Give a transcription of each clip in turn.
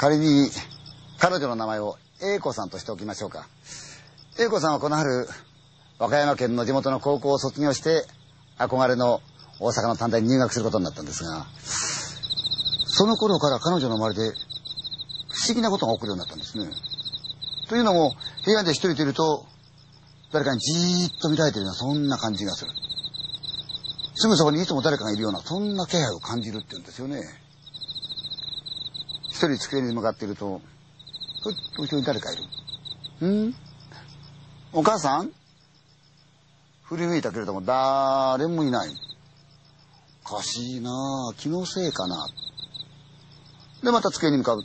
仮に彼女の名前を英子さんとしておきましょうか。英子さんはこの春、和歌山県の地元の高校を卒業して、憧れの大阪の短大に入学することになったんですが、その頃から彼女の周りで不思議なことが起こるようになったんですね。というのも、部屋で一人でいると、誰かにじーっと見られているような、そんな感じがする。すぐそこにいつも誰かがいるような、そんな気配を感じるって言うんですよね。一人机に向かっていると、ふっと後ろに誰かいる。ん？お母さん？振り向いたけれども、誰もいない。おかしいなあ気のせいかな。で、また机に向かう。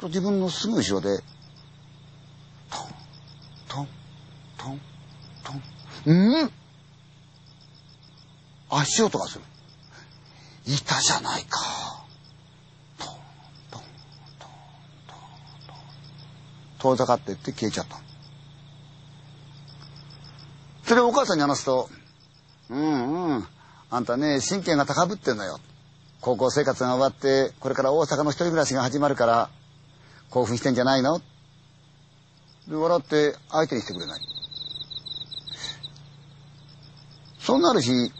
と自分のすぐ後ろで、トン、トン、トン、トン。ん？足音がする。いたじゃないか。トン、トン、トン、トン、トン。遠ざかってって消えちゃった。それをお母さんに話すと、うんうん、あんたね、神経が高ぶってんのよ。高校生活が終わって、これから大阪の一人暮らしが始まるから、興奮してんじゃないの？で、笑って相手にしてくれない。そんなある日、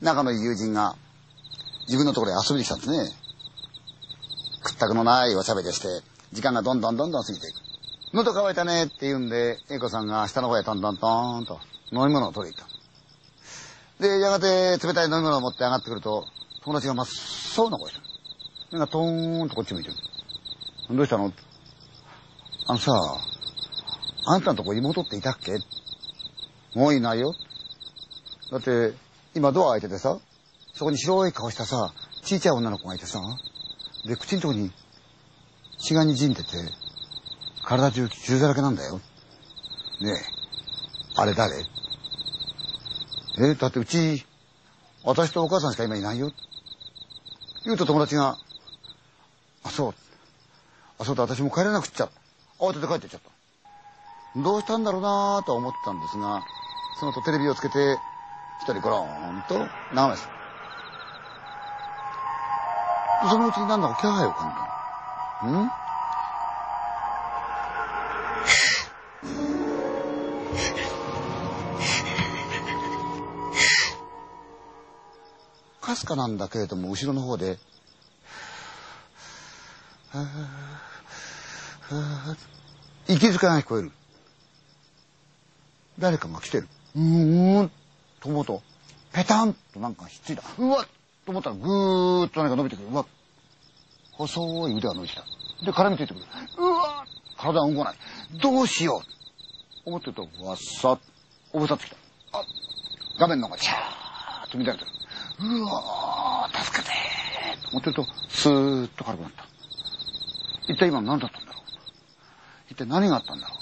仲のいい友人が自分のところへ遊びに来たんですね。屈託のないおしゃべりして、時間がどんどんどんどん過ぎていく。喉乾いたねって言うんで、英子さんが下の方へトントントンと飲み物を取りに行った。で、やがて冷たい飲み物を持って上がってくると、友達が真っ青な声してる。目がトーンとこっち向いてる。どうしたの？あのさ、あんたのとこ妹っていたっけ？もういないよ。だって、今ドア開いててさ、そこに白い顔したさ、ちいちゃい女の子がいてさ、で、口のとこに血が滲んでて、体中血だらけなんだよ。ねえ、あれ誰？え、だってうち、私とお母さんしか今いないよ。言うと友達が、あ、そう。あ、そうだ、私も帰れなくっちゃ。慌てて帰ってっちゃった。どうしたんだろうなぁとは思ってたんですが、その後テレビをつけて、一人ゴローンと眺めてた。そのうちになんだか気配を感じた。ん？かなんだけれども、後ろの方で、はぁはぁ息づかが聞こえる。誰かが来てる。うーん、と思うと、ペタンとなんかひっついた。うわっと思ったらぐーっと何か伸びてくる。うわっ細い腕が伸びてきた。で、絡みついてくる。うわっ体が動かない。どうしよう思ってると、わっさっ、おぶさってきた。あ画面の方がチャーッと乱れてる。うわー助けてーと思ってると、スーッと軽くなった。一体今何だったんだろう一体何があったんだろ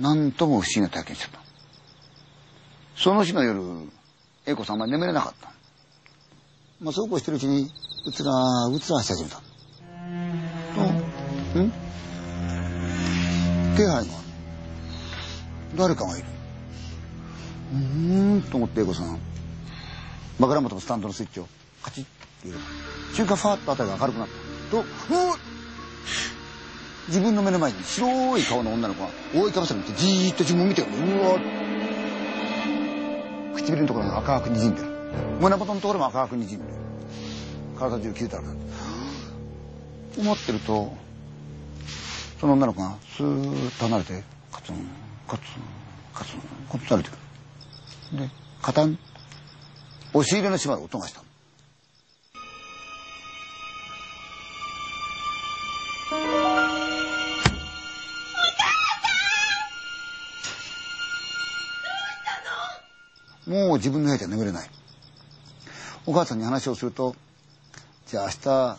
うなんとも不思議な体験しちゃった。その日の夜、英子さんは眠れなかった。まあ、そうこうしてるうちに、うつらうつらし始めた。と、ん気配がある。誰かがいる。うーんと思って英子さん、枕元のスタンドのスイッチをカチッって入れた。瞬間ファーッと辺りが明るくなった。と、うわ自分の目の前に白い顔の女の子が覆いかぶされてじーっと自分を見てるうわ唇のところが赤く滲んでる。胸元のところも赤く滲んでる。体中傷だらけだ思ってるとその女の子がスーッと離れてカツンカツンカツンカツン離れてくる。でカタン押し入れの閉まる音がしたもう自分の部屋じゃ眠れない。お母さんに話をすると、じゃあ明日、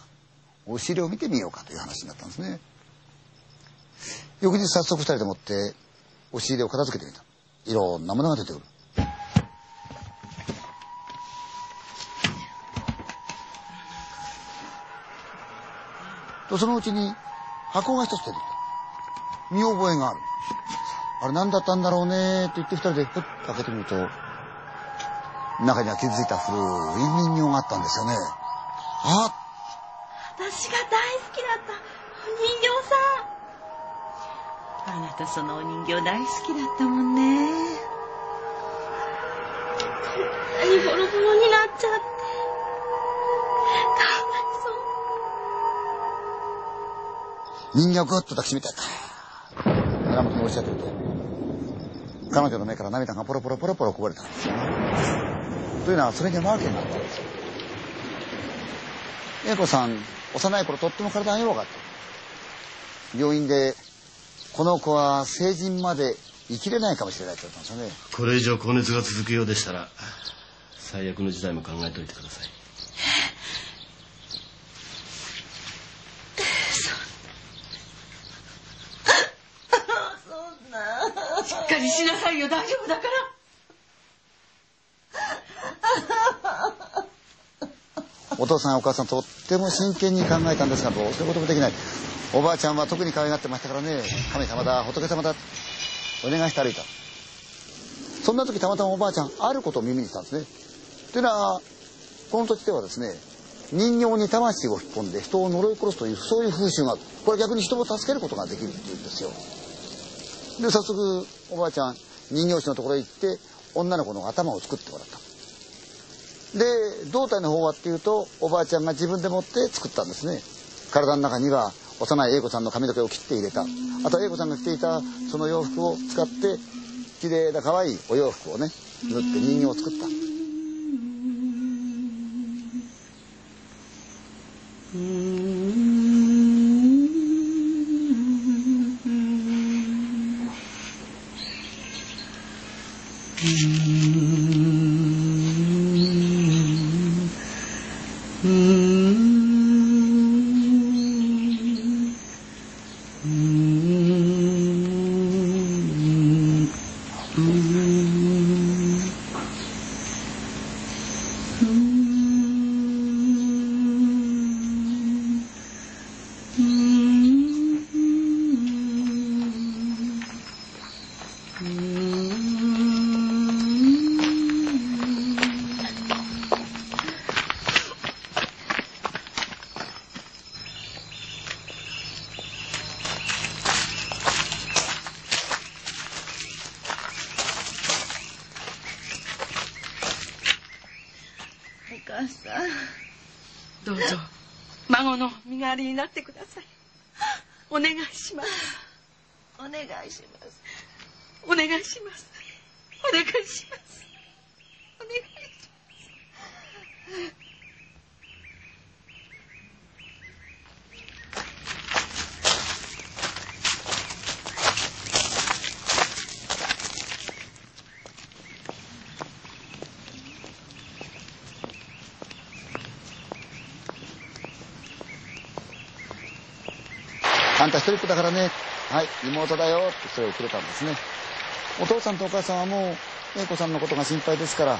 お尻を見てみようかという話になったんですね。翌日早速二人でもって、お尻を片付けてみた。いろんなものが出てくる。そのうちに箱が一つ出てきた。見覚えがある。あれ何だったんだろうねって言って二人でふっと開けてみると、中には傷ついた古い人形があったんですよね。あ私が大好きだったお人形さんあなたそのお人形大好きだったもんねこんなにボロボロになっちゃって人形をぐっと抱きしめて胸元に押しちゃってて。彼女の目から涙がポロポロポロポロこぼれた。んですよというのはそれには訳があった。んですよ英子さん幼い頃とっても体が弱かった。病院でこの子は成人まで生きれないかもしれないって言ったんですよね。これ以上高熱が続くようでしたら最悪の事態も考えておいてくださいそんなしなさいよ。大丈夫だから。お父さんお母さんとっても真剣に考えたんですがどうすることもできない。おばあちゃんは特に可愛がってましたからね。神様だ仏様だ。お願いして歩いたそんな時たまたまおばあちゃんあることを耳にしたんですね。というのはこの土地ではですね人形に魂を引っ込んで人を呪い殺すというそういう風習がある。これ逆に人を助けることができるっていうんですよ。で早速おばあちゃん人形師のところへ行って女の子の頭を作ってもらった。で胴体の方はっていうとおばあちゃんが自分で持って作ったんですね。体の中には幼い英子さんの髪の毛を切って入れた。あとは英子さんが着ていたその洋服を使って綺麗な可愛いお洋服をね縫って人形を作った。お母どうぞ。孫の身代わりになってください。お願いします。お願いします。お願いします。お願いします。お願いんた一人っ子だからね。はい妹だよってそれをくれたんですね。お父さんとお母さんはもう英子さんのことが心配ですから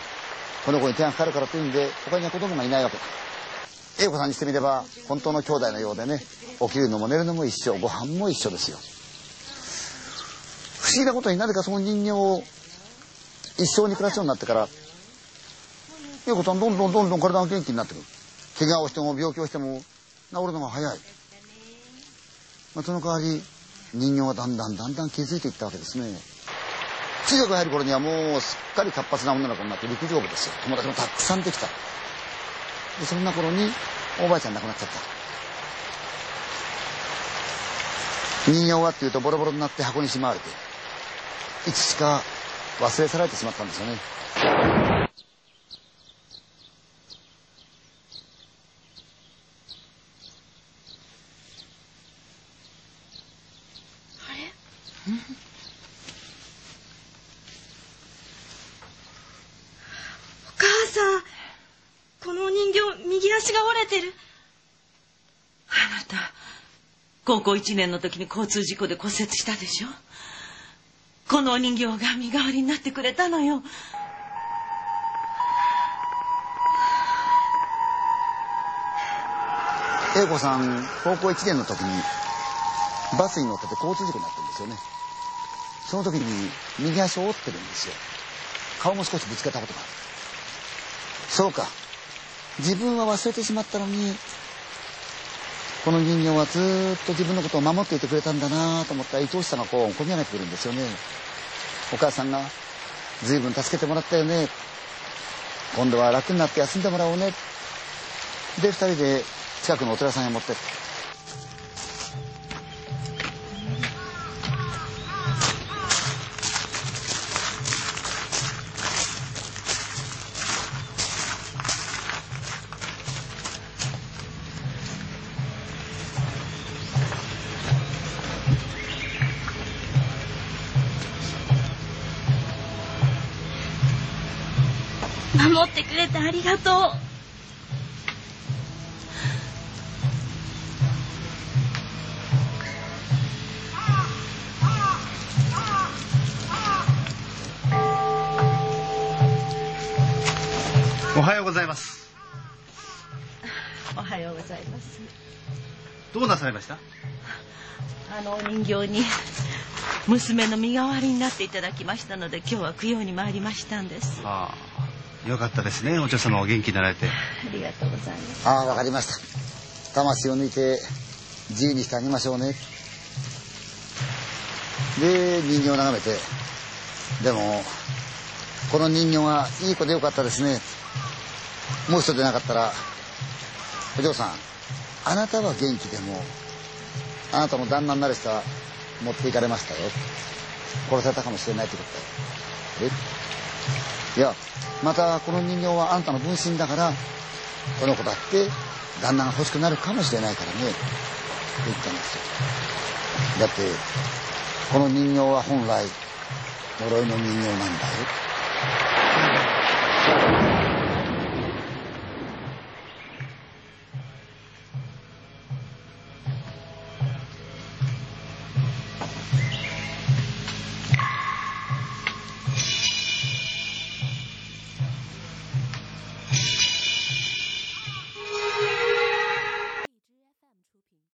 この子に手がかかるからというんで他には子供がいないわけ。だ英子さんにしてみれば本当の兄弟のようでね起きるのも寝るのも一緒ご飯も一緒ですよ。不思議なことになぜかその人形を一生に暮らすようになってから英子さんどんどんどんどん体が元気になってくる。怪我をしても病気をしても治るのが早い、その代わり人形はだんだんだんだん気づいていったわけですね。中学入る頃にはもうすっかり活発な女の子になって陸上部ですよ。友達もたくさんできた。でそんな頃におばあちゃん亡くなっちゃった。人形はっていうとボロボロになって箱にしまわれていつしか忘れ去られてしまったんですよね。お母さんこのお人形右足が折れてる。あなた高校1年の時に交通事故で骨折したでしょ？このお人形が身代わりになってくれたのよ。英子さん高校1年の時にバスに乗ってて交通事故になってるんですよねその時に右足を折ってるんですよ。顔も少しぶつけたことがある。そうか。自分は忘れてしまったのにこの人形はずっと自分のことを守っていてくれたんだなと思った愛おしさがこう込み上げてくるんですよね。お母さんが随分助けてもらったよね。今度は楽になって休んでもらおうねで二人で近くのお寺さんへ持ってって。てありがとう。おはようございます。おはようございます。どうなさいました？あのお人形に娘の身代わりになっていただきましたので今日は供養に参りましたんです。ああ、よかったですね。お嬢様お元気になられて。ありがとうございます。ああわかりました。魂を抜いて自由にしてあげましょうね。で人形を眺めて。でもこの人形がいい子でよかったですね。もう一人でなかったらお嬢さんあなたは元気でもあなたの旦那になる人は持っていかれましたよ。殺されたかもしれないってことだよ。え？いやまたこの人形はあんたの分身だからこの子だって旦那が欲しくなるかもしれないからね。って言ったんですよ。だってこの人形は本来呪いの人形なんだよ。